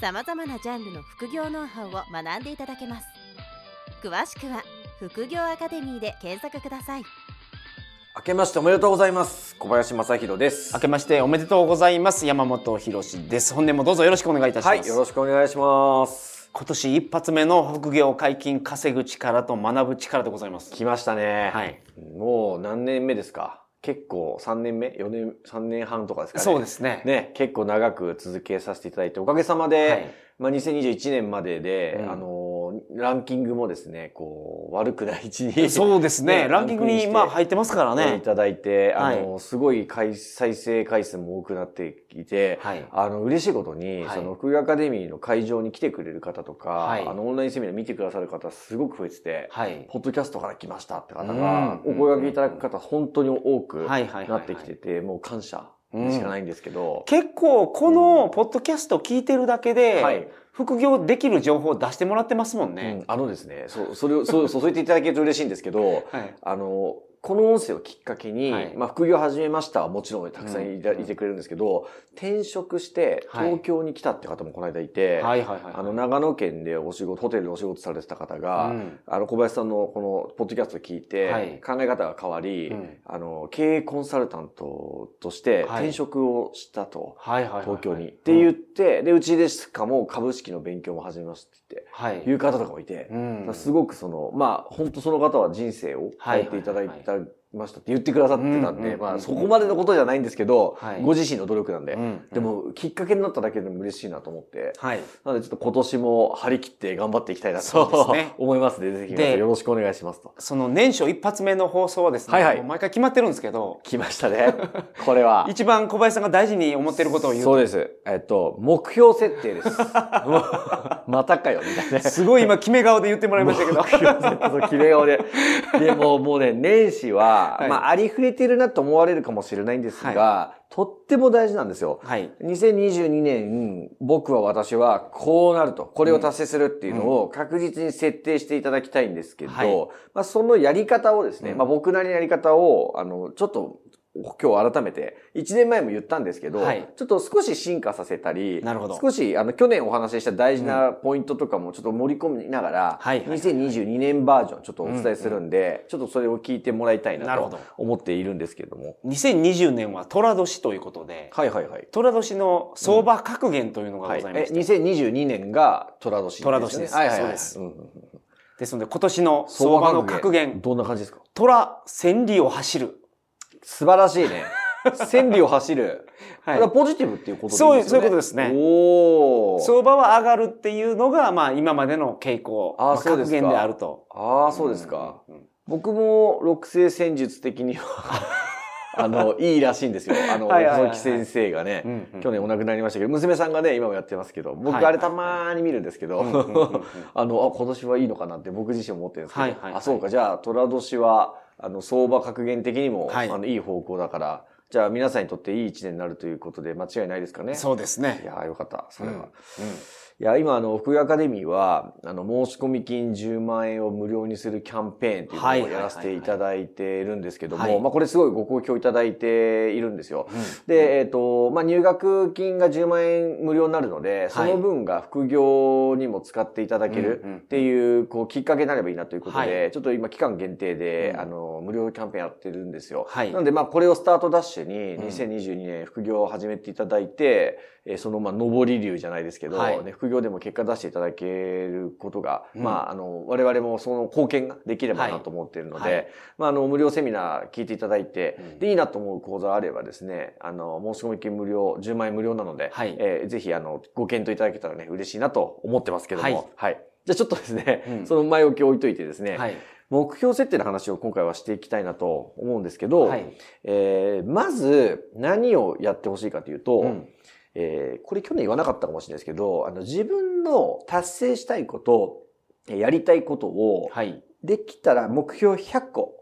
さまざまなジャンルの副業ノウハウを学んでいただけます。詳しくは副業アカデミーで検索ください。明けましておめでとうございます。小林正弘です。明けましておめでとうございます。山本博です。本年もどうぞよろしくお願いいたします。はいよろしくお願いします。今年一発目の副業解禁稼ぐ力と学ぶ力でございます。来ましたね。はい。もう何年目ですか？結構3年目 ?4 年、3年半とかですかね。そうですねね、結構長く続けさせていただいて、おかげさまで、はいまあ2021年までで、うんあの、ランキングもですね、こう、悪くない位置に。そうですね。ねランキングにまあ入ってますからいねただいて、あの、はすごい回再生回数も多くなっていて、はい。あの、嬉しいことに、はい。その、副業アカデミーの会場に来てくれる方とか、はい。あの、オンラインセミナー見てくださる方すごく増えてて、はい。ポッドキャストから来ましたって方が、うん。お声掛けいただく方、本当に多くなってきてて、もう感謝しかないんですけど、結構このポッドキャスト聞いてるだけで、はい副業できる情報を出してもらってますもんうねん、あのですね、そう、それを、そう、そうそう言っていただけると嬉しいんですけど、はい。あの、この音声をきっかけに、はい。まあ、副業始めましたはもちろんたくさんいてくれるんですけど、転職してはい。東京に来たって方もこの間いて、はいあの、長野県でお仕事、ホテルでお仕事されてた方が、うん。あの、小林さんのこのポッドキャストを聞いて、はい。考え方が変わり、うん。あの、経営コンサルタントとしてはい。転職をしたと。東京に。って言って、で、うちでしかも株式の勉強も始めますって言って、はい。いう方とかもいて、うん。すごくその、まあ、本当その方は人生を変えていただいたましたって言ってくださってたんで、まあ、そこまでのことじゃないんですけど、はいご自身の努力なんで、うんでも、きっかけになっただけでも嬉しいなと思って、はいなのでちょっと今年も張り切って頑張っていきたいなと、思いますので、ぜひ皆さんよろしくお願いしますと。その年初一発目の放送はですね、はいはい毎回決まってるんですけど、来ましたね。これは。一番小林さんが大事に思ってることを言うとそうです。えっと、目標設定です。またかよ、みたいな。すごい今決め顔で言ってもらいましたけど。目標設定そう、綺麗顔で。でももうね、年始は、はい。まあ、ありふれてるなと思われるかもしれないんですが、とっても大事なんですよ。はい。2022年、僕は私はこうなると、これを達成するっていうのを確実に設定していただきたいんですけど、はい。まあそのやり方をですね、うん。まあ僕なりのやり方を、あの、ちょっと、今日改めて、1年前も言ったんですけど、はい。ちょっと少し進化させたり、なるほど。少し、あの、去年お話しした大事なポイントとかもちょっと盛り込みながら、はいはいはい2022年バージョンちょっとお伝えするんで、ちょっとそれを聞いてもらいたいなと思っているんですけれども。2020年は寅年ということで、はいはいはい。寅年の相場格言というのがございまして、2022年が寅年、寅年です。はいはいはい。そうです。んんうんですので今年の相場の格言、どんな感じですか？寅千里を走る。素晴らしいね。千里を走る。はいこれはポジティブっていうことでいいそう。そういうことですねおー。相場は上がるっていうのが、まあ今までの傾向、ああそうですかであると。ああ、そうですか。うん。うん僕も六星戦術的には、あの、いいらしいんですよ。あの、細木先生がね、去年お亡くなりましたけど、娘さんがね、今もやってますけど、僕あれたまーに見るんですけど、あの、あ、今年はいいのかなって僕自身思ってるんですけど、あ、そうか、じゃあ、寅年は、あの、相場格言的にも、はい。あの、いい方向だから、じゃあ皆さんにとっていい一年になるということで間違いないですかね？そうですね。い。やーよかった、それは。うん。うんいや、今、あの、福井アカデミーは、あの、申し込み金10万円を無料にするキャンペーンっていうのをやらせていただいているんですけども、はい。まあ、これすごいご好評いただいているんですよ。うん。で、えっ、と、まあ、入学金が10万円無料になるので、その分が副業にも使っていただけるっていう、こう、きっかけになればいいなということで、はい。ちょっと今期間限定で、うん。あの、無料キャンペーンやってるんですよ。はい。なので、まあ、これをスタートダッシュに、うん。2022年副業を始めていただいて、えーその、まあ、上り流じゃないですけど、はい。ね、副業でも結果出していただけることが、うん。まあ、あの、我々もその貢献ができればなと思っているので、はい。はいまあ、あの、無料セミナー聞いていただいて、うん。で、いいなと思う講座あればですね、あの、申し込み金無料、10万円無料なので、はい。えーぜひ、あの、ご検討いただけたらね、嬉しいなと思ってますけども、ははい。い。じゃあちょっとですね、うん。その前置きを置いといてですね、はい。目標設定の話を今回はしていきたいなと思うんですけど、はい。えーまず何をやってほしいかというと、うんえー、これ去年言わなかったかもしれないですけど、あの、自分の達成したいこと、やりたいことを、はい、できたら目標100個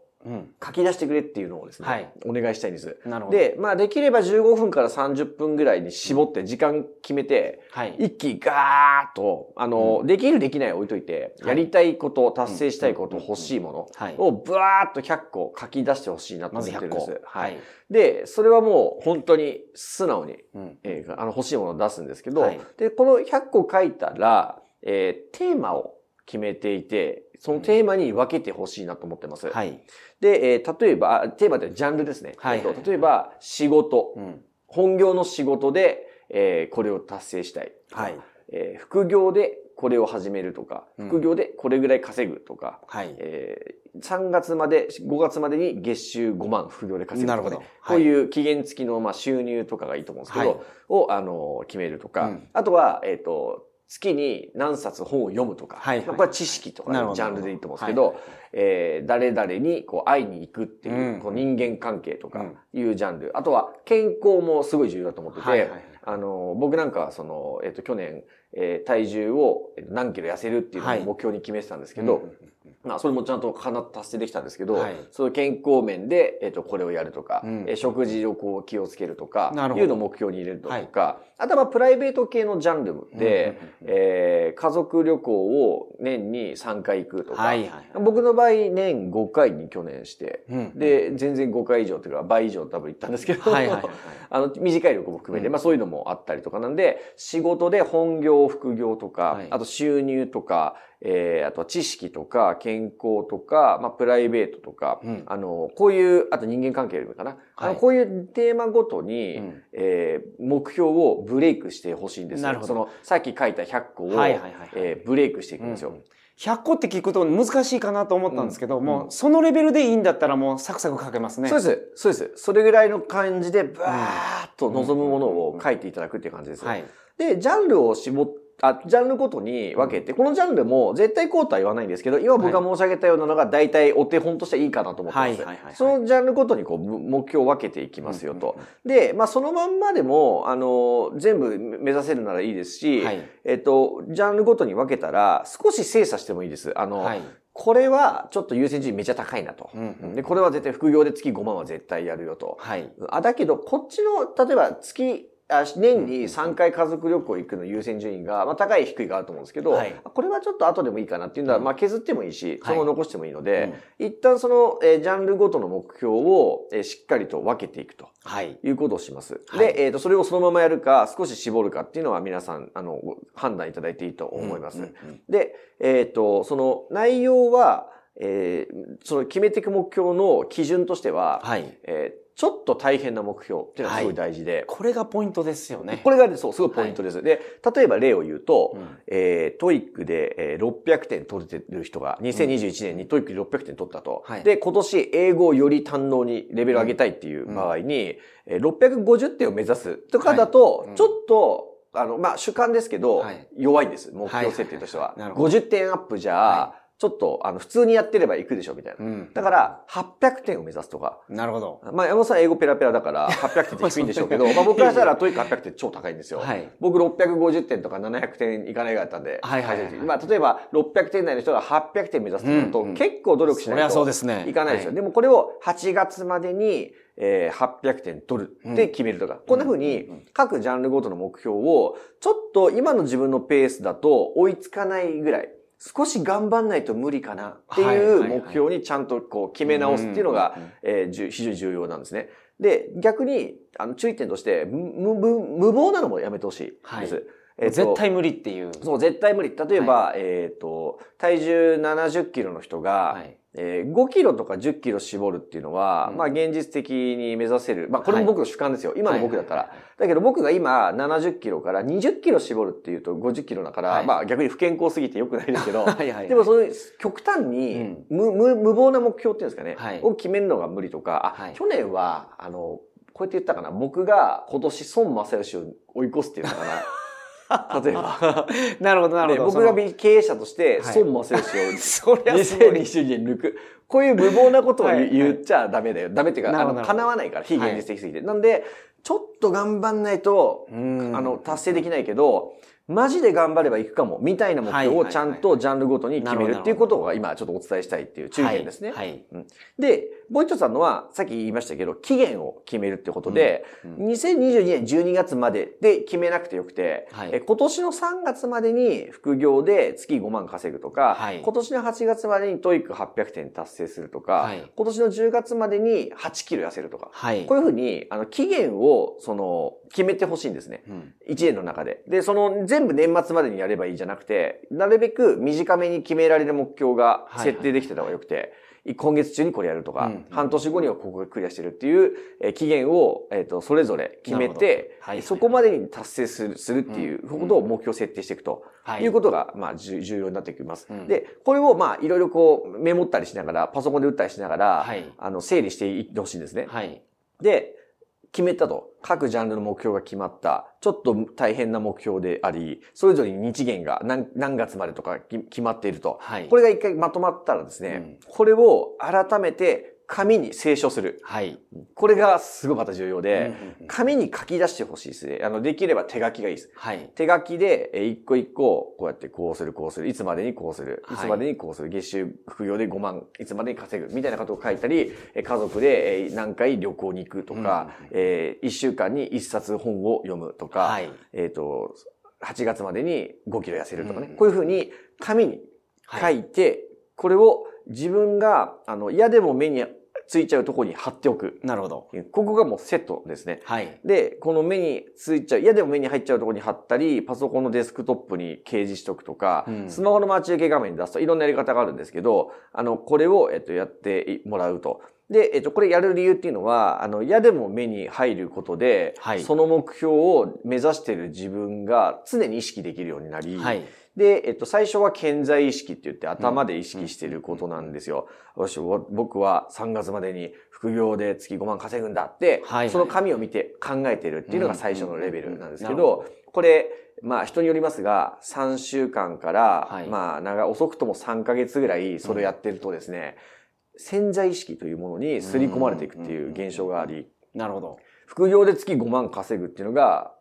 書き出してくれっていうのをですね、はい、お願いしたいんです。なるほど。で、まあできれば15分から30分ぐらいに絞って時間決めて、はい、一気ガーッと、あの、うん、できるできない置いといて、やりたいこと、達成したいこと、欲しいものをブワーッと100個書き出してほしいなと思ってるんです。はい。で、それはもう本当に素直に、うん、えー、あの欲しいものを出すんですけど、はい、で、この100個書いたら、えー、テーマを決めていて、そのテーマに分けてほしいなと思ってます。はい。で、えー、例えば、テーマでジャンルですね。はい、はい、例えば、仕事、うん、本業の仕事で、えー、これを達成したい。はい。えー、副業でこれを始めるとか、副業でこれぐらい稼ぐとか、はい。えー、3月まで、5月までに月収5万副業で稼ぐとか、ね、なるほど。こういう期限付きの、まあ、収入とかがいいと思うんですけど、はい、を、あの、決めるとか、うん、あとは、えっ、ー、と、月に何冊本を読むとか、はいはい、これは知識とかのジャンルでいいと思うんですけど、はい、えー、誰々にこう会いに行くっていう、うん、こう人間関係とかいうジャンル、あとは健康もすごい重要だと思ってて、はいはいはい、あの、僕なんかはその、えっ、ー、と、去年、えー、体重を何キロ痩せるっていうのを目標に決めてたんですけど、はいまあ、それもちゃんと達成できたんですけど、はい、その健康面で、えっ、ー、と、これをやるとか、うん、食事をこう気をつけるとか、いうのを目標に入れるとか、はい、あとはプライベート系のジャンルで、えー、家族旅行を年に3回行くとか、はいはいはい、僕の場合年5回に去年して、うん、で、全然5回以上というか倍以上多分行ったんですけど、はいはいはい、あの、短い旅行も含めて、うん、まあそういうのもあったりとかなんで、仕事で本業、副業とか、あと収入とか、えー、あとは知識とか健康とか、まあ、プライベートとか、うん、あの、こういう、あと人間関係かな。はい、こういうテーマごとに、うん、えー、目標をブレイクしてほしいんですよ。その、さっき書いた100個を、はいはいはいえー、ブレイクしていくんですよ。うん100個って聞くと難しいかなと思ったんですけど、うん、もうそのレベルでいいんだったらもうサクサク書けますね。そうです。そうです。それぐらいの感じでバーッと望むものを書いていただくっていう感じです。はい、で、ジャンルを絞ってあ、ジャンルごとに分けて、このジャンルも絶対こうとは言わないんですけど、今僕が申し上げたようなのが大体お手本としていいかなと思ってます。はいはいはい、そのジャンルごとにこう目標を分けていきますよと。で、まあそのまんまでも、あの、全部目指せるならいいですし、はい、えっと、ジャンルごとに分けたら少し精査してもいいです。あの、はいこれはちょっと優先順位めちゃ高いなと。うんうん、で、これは絶対副業で月5万は絶対やるよと。はい。あ、だけど、こっちの、例えば月年に3回家族旅行行くの優先順位が、まあ、高い低いがあると思うんですけど、はい、これはちょっと後でもいいかなっていうのは、まあ、削ってもいいし、そのまま残してもいいので、はい、一旦その、えー、ジャンルごとの目標を、えー、しっかりと分けていくと。はい。いうことをします。はい、で、えっ、ー、と、それをそのままやるか、少し絞るかっていうのは皆さん、あの、判断いただいていいと思います。うんうんうん、で、えっ、ー、と、その内容は、えー、その決めていく目標の基準としては、はい。えーちょっと大変な目標っていうのがすごい大事で、はい、これがポイントですよね。これがそう、すごいポイントです。はい、で、例えば例を言うと、うん、えー、 TOEIC で、えー、600点取れてる人が、2021年に TOEIC で600点取ったと。うん、で、今年英語をより堪能にレベル上げたいっていう場合に、うん、650点を目指すとかだと、ちょっと、あの、まあ、主観ですけど、弱いんです。目標設定としては。50点アップじゃ、ちょっと、あの、普通にやってれば行くでしょ、みたいな。うん、だから、800点を目指すとか。なるほど。まあ、山本さん英語ペラペラだから、800点って低いんでしょうけど、まあ僕からしたら、 TOEIC 800点超高いんですよ。はい、僕650点とか700点いかないがあったんで。はいはい、はい、まあ、例えば、600点台の人が800点目指すとなると、結構努力しないと。そうですね。いかないですよ。でもこれを8月までに、えー、800点取るって決めるとか、うん、こんな風に各ジャンルごとの目標を、ちょっと今の自分のペースだと追いつかないぐらい、少し頑張んないと無理かなっていう目標にちゃんとこう決め直すっていうのが、えー、非常に重要なんですね。で、逆に、あの、注意点として、無無謀なのもやめてほしいです。はいえー、絶対無理っていう。そう、絶対無理。例えば、はい、えっ、ー、と、体重70キロの人が、はい、えー、5キロとか10キロ絞るっていうのは、うん、まあ現実的に目指せる。まあこれも僕の主観ですよ。はい、今の僕だったら。だけど僕が今70キロから20キロ絞るっていうと50キロだから、はい、まあ逆に不健康すぎて良くないですけど、はいはい、でもそういう極端に無,、無無謀な目標っていうんですかね、はい、を決めるのが無理とか、あ、去年は、あの、こうやって言ったかな、僕が今年孫正義を追い越すっていうのかな。例えば。なるほど、なるほど。僕が経営者として、孫正義を2020年抜く。こういう無謀なことを言っちゃダメだよ。ダメっていうか、あの、叶わないから、非現実的すぎて。なんで、ちょっと頑張んないと、あの、達成できないけど、マジで頑張ればいくかも、みたいな目標をちゃんとジャンルごとに決めるっていうことが今ちょっとお伝えしたいっていう注意点ですね。はい。はい、で、もう一つあるのは、さっき言いましたけど、期限を決めるってことで、うん。うん、2022年12月までで決めなくてよくて、はい、え今年の3月までに副業で月5万稼ぐとか、はい、今年の8月までに TOEIC 800点達成するとか、はい、今年の10月までに8キロ痩せるとか、はい、こういうふうに、あの、期限を、その、決めてほしいんですね。うん、1年の中で。で、その全部年末までにやればいいじゃなくて、なるべく短めに決められる目標が設定できてた方がよくて、はいはい今月中にこれやるとか、うん、半年後にはここがクリアしてるっていう、えー、期限を、えっ、ー、と、それぞれ決めて、はい、そこまでに達成するするっていうことを目標設定していくと、い。うことが、まあ、重要になってきます。で、これを、まあ、いろいろこう、メモったりしながら、パソコンで打ったりしながら、はい、あの、整理していってほしいんですね。はい、で、決めたと。各ジャンルの目標が決まった。ちょっと大変な目標であり、それぞれに日限が何何月までとか決まっていると。はい、これが一回まとまったらですね、うん、これを改めて紙に清書する。はい。これがすごいまた重要で、紙に書き出してほしいですね。あの、できれば手書きがいいです。はい。手書きで、え、一個一個、こうやってこうする、こうする、いつまでにこうする、いつまでにこうする、月収副業で5万、いつまでに稼ぐ、みたいなことを書いたり、え、家族で、え、何回旅行に行くとか、えー、1週間に1冊本を読むとか、はい。えっ、と、8月までに5キロ痩せるとかね。こういうふうに紙に書いて、これを自分が、あの、嫌でも目についちゃうところに貼っておく。なるほど。ここがもうセットですね。はい。で、この目についちゃう、嫌でも目に入っちゃうところに貼ったり、パソコンのデスクトップに掲示しとくとか、うん、スマホの待ち受け画面に出すといろんなやり方があるんですけど、あの、これを、えっと、やってもらうと。で、えっと、これやる理由っていうのは、あの、嫌でも目に入ることで、はい、その目標を目指している自分が常に意識できるようになり、はいで、えっと、最初は健在意識って言って頭で意識していることなんですよ。よし、僕は3月までに副業で月5万稼ぐんだって、はい、その紙を見て考えてるっていうのが最初のレベルなんですけど、これ、まあ人によりますが、3週間から、はい、まあ長、遅くとも3ヶ月ぐらいそれをやってるとですね、うん、潜在意識というものに刷り込まれていくっていう現象があり、なるほど。副業で月5万稼ぐっていうのが、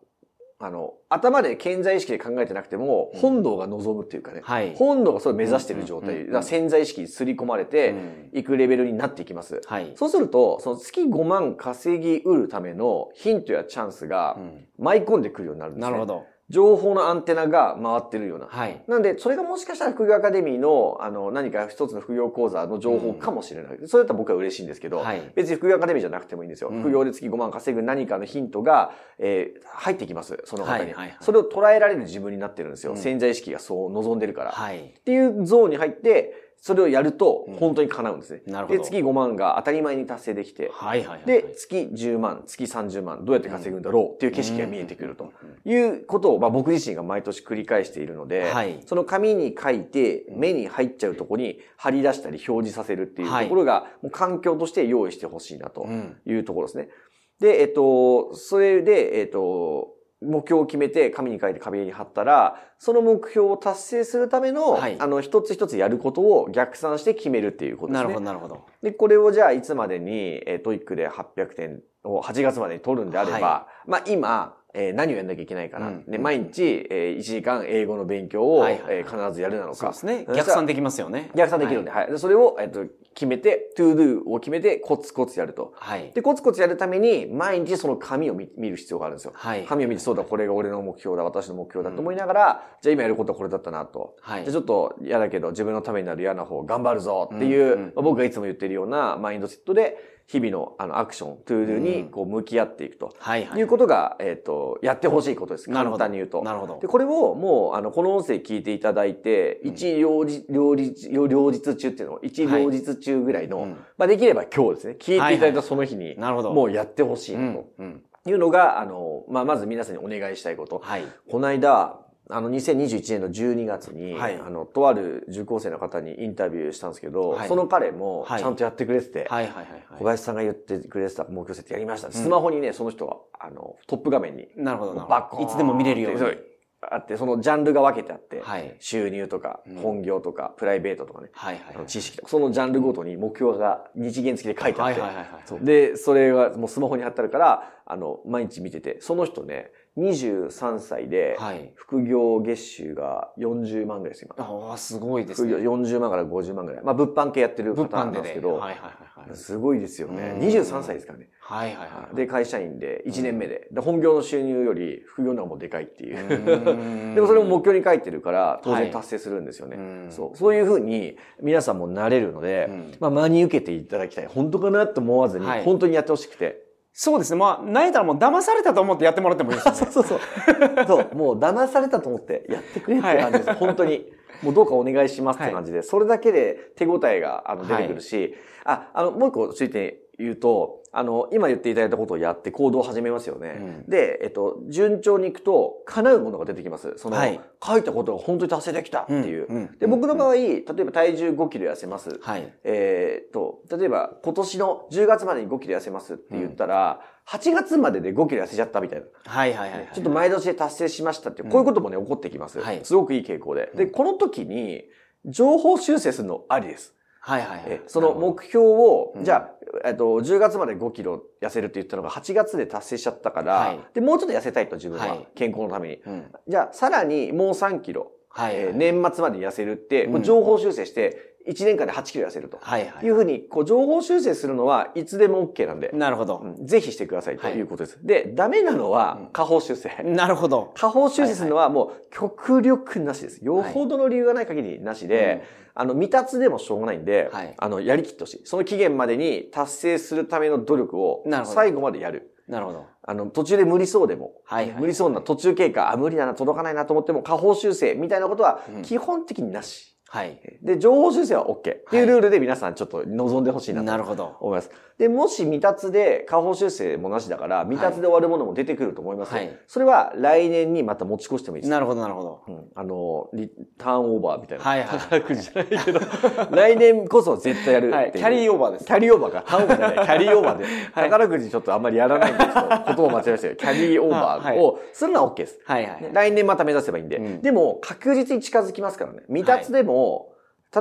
あの、頭で健在意識で考えてなくても、本能が望むっていうかね、はい、本能がそれを目指している状態、うん、潜在意識に刷り込まれていくレベルになっていきます。はい、そうすると、その月5万稼ぎうるためのヒントやチャンスが舞い込んでくるようになるんですね。なるほど。情報のアンテナが回ってるような。はい。なんで、それがもしかしたら副業アカデミーの、あの、何か一つの副業講座の情報かもしれない。うん、それだったら僕は嬉しいんですけど、はい、別に副業アカデミーじゃなくてもいいんですよ。うん、副業で月5万稼ぐ何かのヒントが、えー、入ってきます。その方に、はいはいはい。それを捉えられる自分になってるんですよ。うん、潜在意識がそう望んでるから。はい。っていうゾーンに入って、それをやると、本当に叶うんですね。なるほど。で、月5万が当たり前に達成できて、はいはいはい、で、月10万、月30万、どうやって稼ぐんだろうっていう景色が見えてくると。いうことを、まあ僕自身が毎年繰り返しているので、はい、その紙に書いて、目に入っちゃうとこに貼り出したり表示させるっていうところが、もう環境として用意してほしいなというところですね。で、えっと、それで、えっと、目標を決めて紙に書いて壁に貼ったら、その目標を達成するための、はい、あの、一つ一つやることを逆算して決めるっていうことですね。なるほど、なるほど。で、これをじゃあいつまでに、えー、 TOEIC で800点を8月までに取るんであれば、はい、まあ今、えー、何をやんなきゃいけないかな。うん、で、毎日、えー、1時間英語の勉強を、えー、必ずやるなのか。そうですね。逆算できますよね。逆算できるんで、はい。はい、それを、えっ、と、決めて、 to do を決めて、コツコツやると。はい。で、コツコツやるために、毎日その紙を見る必要があるんですよ。はい。紙を見て、そうだ、これが俺の目標だ、私の目標だと思いながら、うん、じゃあ今やることはこれだったなと。はい。じゃあちょっと嫌だけど、自分のためになる嫌な方、頑張るぞっていう、うんうん、僕がいつも言ってるようなマインドセットで、日々のあのアクション、 to do にこう向き合っていくと。はいはい。いうことが、えっ、と、やってほしいことです。簡単に言うと。なるほど。で、これをもう、あの、この音声聞いていただいて、一両日、両日、両日中っていうのを、一両日中ぐらいの、まあできれば今日ですね、聞いていただいたその日に、なるほど。もうやってほしいなと。いうのが、あの、まあ、まず皆さんにお願いしたいこと。はい。この間、あの、2021年の12月に、はい、あの、とある受講生の方にインタビューしたんですけど、はい、その彼もちゃんとやってくれてて、はい、小林さんが言ってくれてた目標設定やりました。スマホにね、その人は、あの、トップ画面に、なるほどな。バッコいつでも見れるように。あって、そのジャンルが分けてあって、はい、収入とか、本業とか、プライベートとかね、はいはいはい、知識とか、そのジャンルごとに目標が日元付きで書いてあって、はいはいはい、で、それがもうスマホに貼ってあるから、あの、毎日見てて、その人ね、23歳で、副業月収が40万ぐらいです、今。ああ、すごいですね。副業40万から50万ぐらい。まあ、物販系やってる方なんですけど、はいはいはい、すごいですよね。23歳ですからね。はいはいはい。で、会社員で1年目で。で、本業の収入より副業の方がもうでかいっていう。でもそれも目標に書いてるから、当然達成するんですよね。そう。そういうふうに皆さんもなれるので、まあ、真に受けていただきたい。本当かなと思わずに、本当にやってほしくて。そうですね。まあ、ないたらもう騙されたと思ってやってもらってもいいですね。そうそうそう。そう、もう騙されたと思ってやってくれって感じです。はい、本当に。もうどうかお願いしますって感じで、はい、それだけで手応えがあの出てくるし、はい、あ、あの、もう一個ついて言うと、あの、今言っていただいたことをやって行動を始めますよね。うん、で、えっと、順調にいくと、叶うものが出てきます。その、はい、書いたことが本当に達成できたっていう。うんうん、で、僕の場合、例えば体重5キロ痩せます。はい、えー、っと、例えば今年の10月までに5キロ痩せますって言ったら、8月までで5キロ痩せちゃったみたいな。はいはいはい、ちょっと前年で達成しましたっていう、こういうこともね、起こってきます。はい、すごくいい傾向で。で、この時に、情報修正するのありです。はいはいはい。その目標を、じゃあ、えっと、10月まで5キロ痩せるって言ったのが8月で達成しちゃったから、はい、で、もうちょっと痩せたいと自分は、健康のために。じゃあ、さらにもう3キロ、はい、えー、年末まで痩せるって、う情報修正して、1年間で8キロ痩せると。はいはい。いうふうに、こう、情報修正するのはいつでも OK なんで。なるほど。ぜひしてくださいということです。はい、で、ダメなのは、下方修正。なるほど。下方修正するのはもう、極力なしです。よほどの理由がない限りなしで、はいあの、未達でもしょうがないんで、はい、あの、やりきってほしい。その期限までに達成するための努力を、最後までやる。なるほど。あの、途中で無理そうでも、はいはい、無理そうな途中経過、あ、無理だな、届かないなと思っても、下方修正みたいなことは、基本的になし。はい。で、情報修正は OK っていうルールで皆さんちょっと望んでほしいなと思います。で、もし未達で下方修正もなしだから、未達で終わるものも出てくると思います。はい。それは来年にまた持ち越してもいいです。なるほど、なるほど。うん。あの、リターンオーバーみたいな。はいはい。宝くじじゃないけど、来年こそ絶対やるはい。キャリーオーバーです。キャリーオーバーか。ターンオーバーじゃない。キャリーオーバーで。宝くじちょっとあんまりやらないんですけど、言葉間違えましたよ。キャリーオーバーをするのは OK です。はいはい。来年また目指せばいいんで。でも、確実に近づきますからね。未達でも、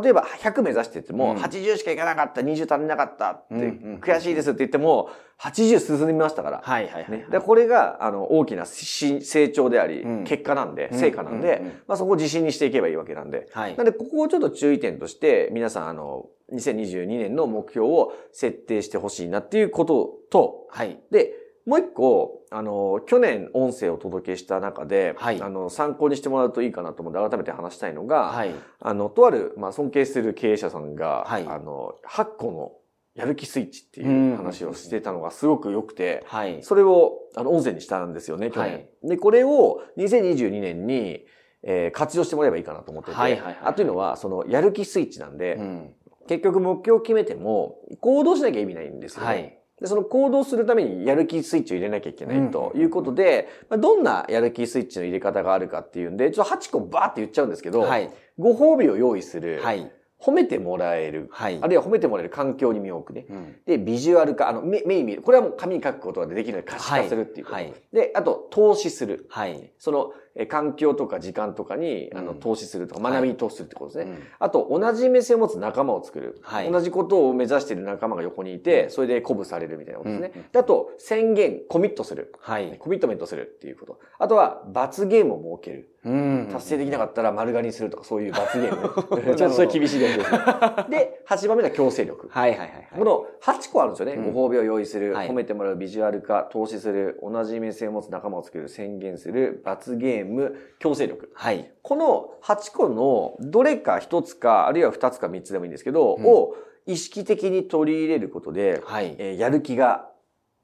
例えば100目指してても、80しかいかなかった、20足りなかったって、悔しいですって言っても、80進んでみましたから。はいはいはい。で、これが、あの、大きな成長であり、結果なんで、成果なんで、まあそこを自信にしていけばいいわけなんで。はい。なんで、ここをちょっと注意点として、皆さん、あの、2022年の目標を設定してほしいなっていうことと、はい。で、もう一個、あの、去年音声をお届けした中で、はい、あの、参考にしてもらうといいかなと思って改めて話したいのが、はい、あの、とある、まあ、尊敬する経営者さんが、はい、あの、8個のやる気スイッチっていう話をしてたのがすごく良くて、はい、それを、あの、音声にしたんですよね、去年。はい、で、これを2022年に、えー、活用してもらえばいいかなと思ってて、はいはいはい、あというのは、その、やる気スイッチなんで、うん、結局目標を決めても、行動しなきゃ意味ないんですよね。はいで、その行動するためにやる気スイッチを入れなきゃいけないということで、まあ、どんなやる気スイッチの入れ方があるかっていうんで、ちょっと8個バーって言っちゃうんですけど、はい、ご褒美を用意する。はい褒めてもらえる。はい。あるいは褒めてもらえる環境に身を置くね。うん、で、ビジュアル化、あの、目、目に見る。これはもう紙に書くことができるので可視化するっていうこと。はい。で、あと、投資する。はい。その、え環境とか時間とかに、あの、投資するとか、学びに投資するってことですね。はい、あと、同じ目線を持つ仲間を作る。はい。同じことを目指している仲間が横にいて、それで鼓舞されるみたいなことですね。うん、であと、宣言、コミットする。はい。コミットメントするっていうこと。あとは、罰ゲームを設ける。うん。達成できなかったら丸刈りにするとか、そういう罰ゲーム、ね。ちょっとそれ厳しいですね。で、8番目が強制力。はいはいはい、はい。この8個あるんですよね。うん、ご褒美を用意する、はい、褒めてもらうビジュアル化、投資する、同じ目線を持つ仲間を作る、宣言する、罰ゲーム、強制力。はい。この8個のどれか1つか、あるいは2つか3つでもいいんですけど、うん、を意識的に取り入れることで、はい、えー、やる気が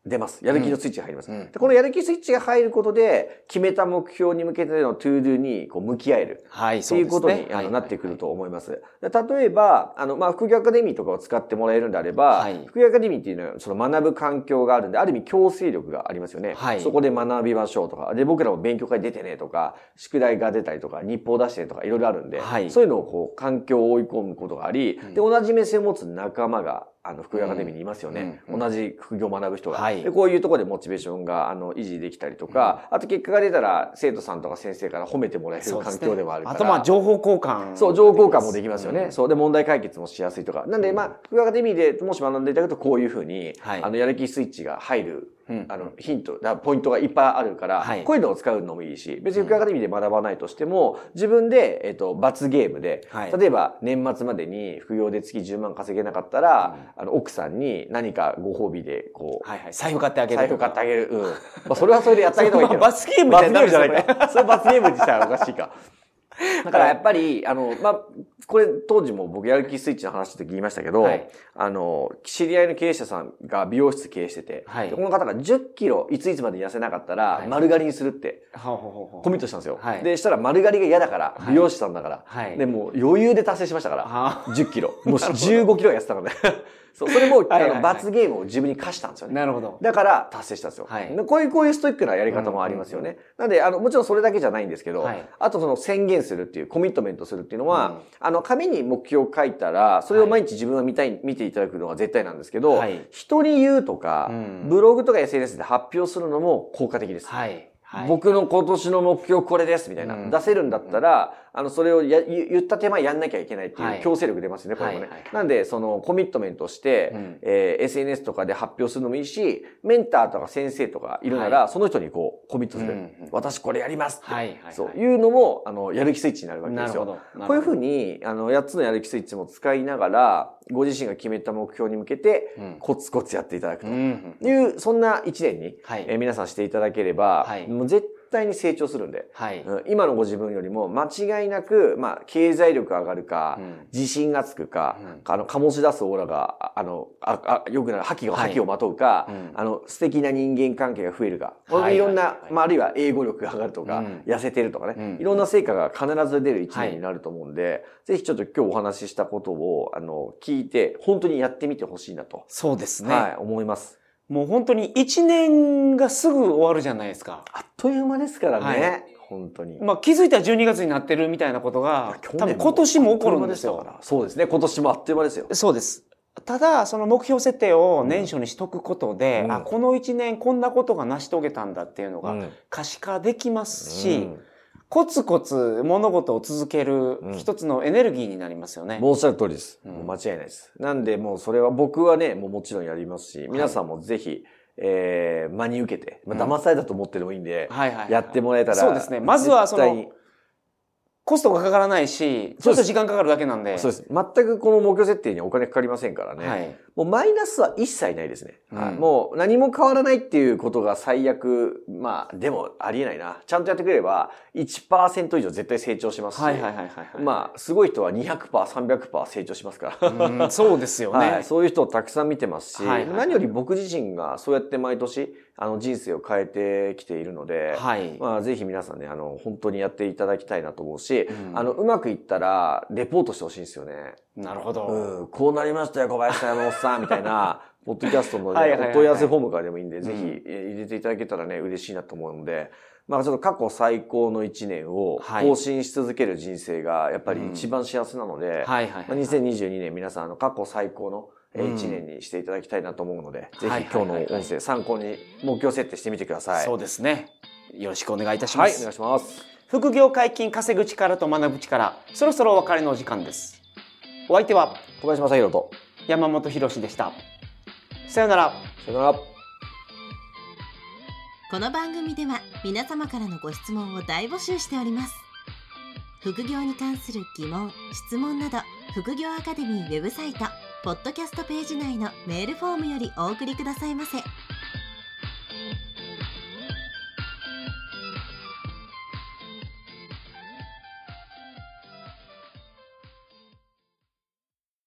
出ます。やる気のスイッチが入ります。うん、でこのやる気スイッチが入ることで、決めた目標に向けての to do にこう向き合える。はい、そういうことに、あのなってくると思います。例えば、あの、まあ、副業アカデミーとかを使ってもらえるんであれば、はい、副業アカデミーっていうのは、その学ぶ環境があるんで、ある意味強制力がありますよね。はい、そこで学びましょうとか、で、僕らも勉強会出てねとか、宿題が出たりとか、日報出してとか、いろいろあるんで、はい、そういうのをこう、環境を追い込むことがあり、で、同じ目線を持つ仲間があの、副業アカデミーにいますよね。うん、同じ副業を学ぶ人が、はい、で。こういうところでモチベーションが、あの、維持できたりとか、うん、あと結果が出たら、生徒さんとか先生から褒めてもらえる環境でもあるから。ね、あと、まあ、情報交換。そう、情報交換もできますよね。うん、そう。で、問題解決もしやすいとか。なんで、まあ、副業アカデミーでもし学んでいただくと、こういうふうに、はい、あの、やる気スイッチが入るあの、ヒント、ポイントがいっぱいあるから、はい、こういうのを使うのもいいし、別に福アカデミーで学ばないとしても、自分で、えっ、と、罰ゲームで、はい、例えば年末までに副業で月10万稼げなかったら、うん、あの、奥さんに何かご褒美で、こう、はいはい、財布買ってあげる。財布買ってあげる。うん。まあ、それはそれでやってあげた方がいいけど。罰ゲーム罰ゲームじゃないか。それ罰ゲームにしたらおかしいか。だからやっぱり、あの、まあ、これ当時も僕やる気スイッチの話って言いましたけど、はい、あの、知り合いの経営者さんが美容室経営してて、はい、この方が10キロいついつまで痩せなかったら、丸刈りにするって、コミットしたんですよ。はい、で、したら丸刈りが嫌だから、美容師さんだから、で、も余裕で達成しましたから、10キロ。もう15キロ痩せたからね。そう、それも、あの、罰ゲームを自分に課したんですよね。なるほど。だから達成したんですよ。はい。こういう、こういうストイックなやり方もありますよね。なんで、あの、もちろんそれだけじゃないんですけど、はい、あとその宣言するっていう、コミットメントするっていうのは、うん、あの、紙に目標を書いたら、それを毎日自分は見たい、見ていただくのが絶対なんですけど、はい、人に言うとか、うん、ブログとか SNS で発表するのも効果的です。はい。はい、僕の今年の目標これですみたいな、うん、出せるんだったら、あの、それをや言った手前やんなきゃいけないっていう強制力出ますよね、これもね。なんで、そのコミットメントして、うん、えー、SNS とかで発表するのもいいし、メンターとか先生とかいるなら、はい、その人にこう、コミットする。うん、私これやりますって、はいはいはい、そう。いうのも、あの、やる気スイッチになるわけですよ。なるほど。こういうふうに、あの、8つのやる気スイッチも使いながら、ご自身が決めた目標に向けて、コツコツやっていただくと。いう、そんな一年に、はい、えー、皆さんしていただければ、はい、もう絶対に成長するんで、はい、今のご自分よりも間違いなく、まあ、経済力上がるか、うん、自信がつくか、うん、あの、醸し出すオーラが、あの、あ、あよくなる、覇気が、覇気をまとうか、はい、あの、素敵な人間関係が増えるか、はい、い。ろんな、まあ、あるいは英語力が上がるとか、痩せてるとかね、いろんな成果が必ず出る一年になると思うんで、ぜひちょっと今日お話ししたことを、あの、聞いて、本当にやってみてほしいなと。そうですね。はい、思います。もう本当に1年がすぐ終わるじゃないですか。あっという間ですからね。はい、本当に。まあ気づいたら12月になってるみたいなことが、多分今年も起こるんですよ。そうですね。今年もあっという間ですよ。そうです。ただ、その目標設定を年初にしとくことで、うん、あ、この1年こんなことが成し遂げたんだっていうのが可視化できますし、うんコツコツ物事を続ける一つのエネルギーになりますよね。うん、おっしゃる通りです。もう間違いないです。なんでもうそれは僕はね、もうもちろんやりますし、皆さんもぜひ、はいえー、真に受けて、まあ、騙されたと思ってでもいいんで、やってもらえたら、そうですね。まずはその、コストがかからないし、ちょっと時間かかるだけなんで。そうです。全くこの目標設定にお金かかりませんからね。はい、もうマイナスは一切ないですね。うん、もう何も変わらないっていうことが最悪、まあでもありえないな。ちゃんとやってくれれば1%以上絶対成長しますし。はいはいはいはい、まあすごい人は200%、300%成長しますから。うん、そうですよね、はい。そういう人をたくさん見てますし、はいはいはい、何より僕自身がそうやって毎年あの人生を変えてきているので、はい、まあぜひ皆さんね、あの本当にやっていただきたいなと思うし、うん、あのうまくいったらレポートしてほしいんですよね。なるほど。うん、こうなりましたよ、小林さんのおっさん、みたいな、ポッドキャストの、ね、お問い合わせフォームからでもいいんで、ぜひ入れていただけたらね、嬉しいなと思うので、まあちょっと過去最高の1年を更新し続ける人生がやっぱり一番幸せなので、2022年皆さんあの過去最高の1年にしていただきたいなと思うので、ぜひ今日の音声参考に目標設定してみてください。そうですね。よろしくお願いいたします。はい、お願いします。副業解禁稼ぐ力と学ぶ力、そろそろお別れのお時間です。お相手は小林正宏と山本博でした。さよなら。さよなら。この番組では皆様からのご質問を大募集しております。副業に関する疑問、質問など、副業アカデミーウェブサイト、ポッドキャストページ内のメールフォームよりお送りくださいませ。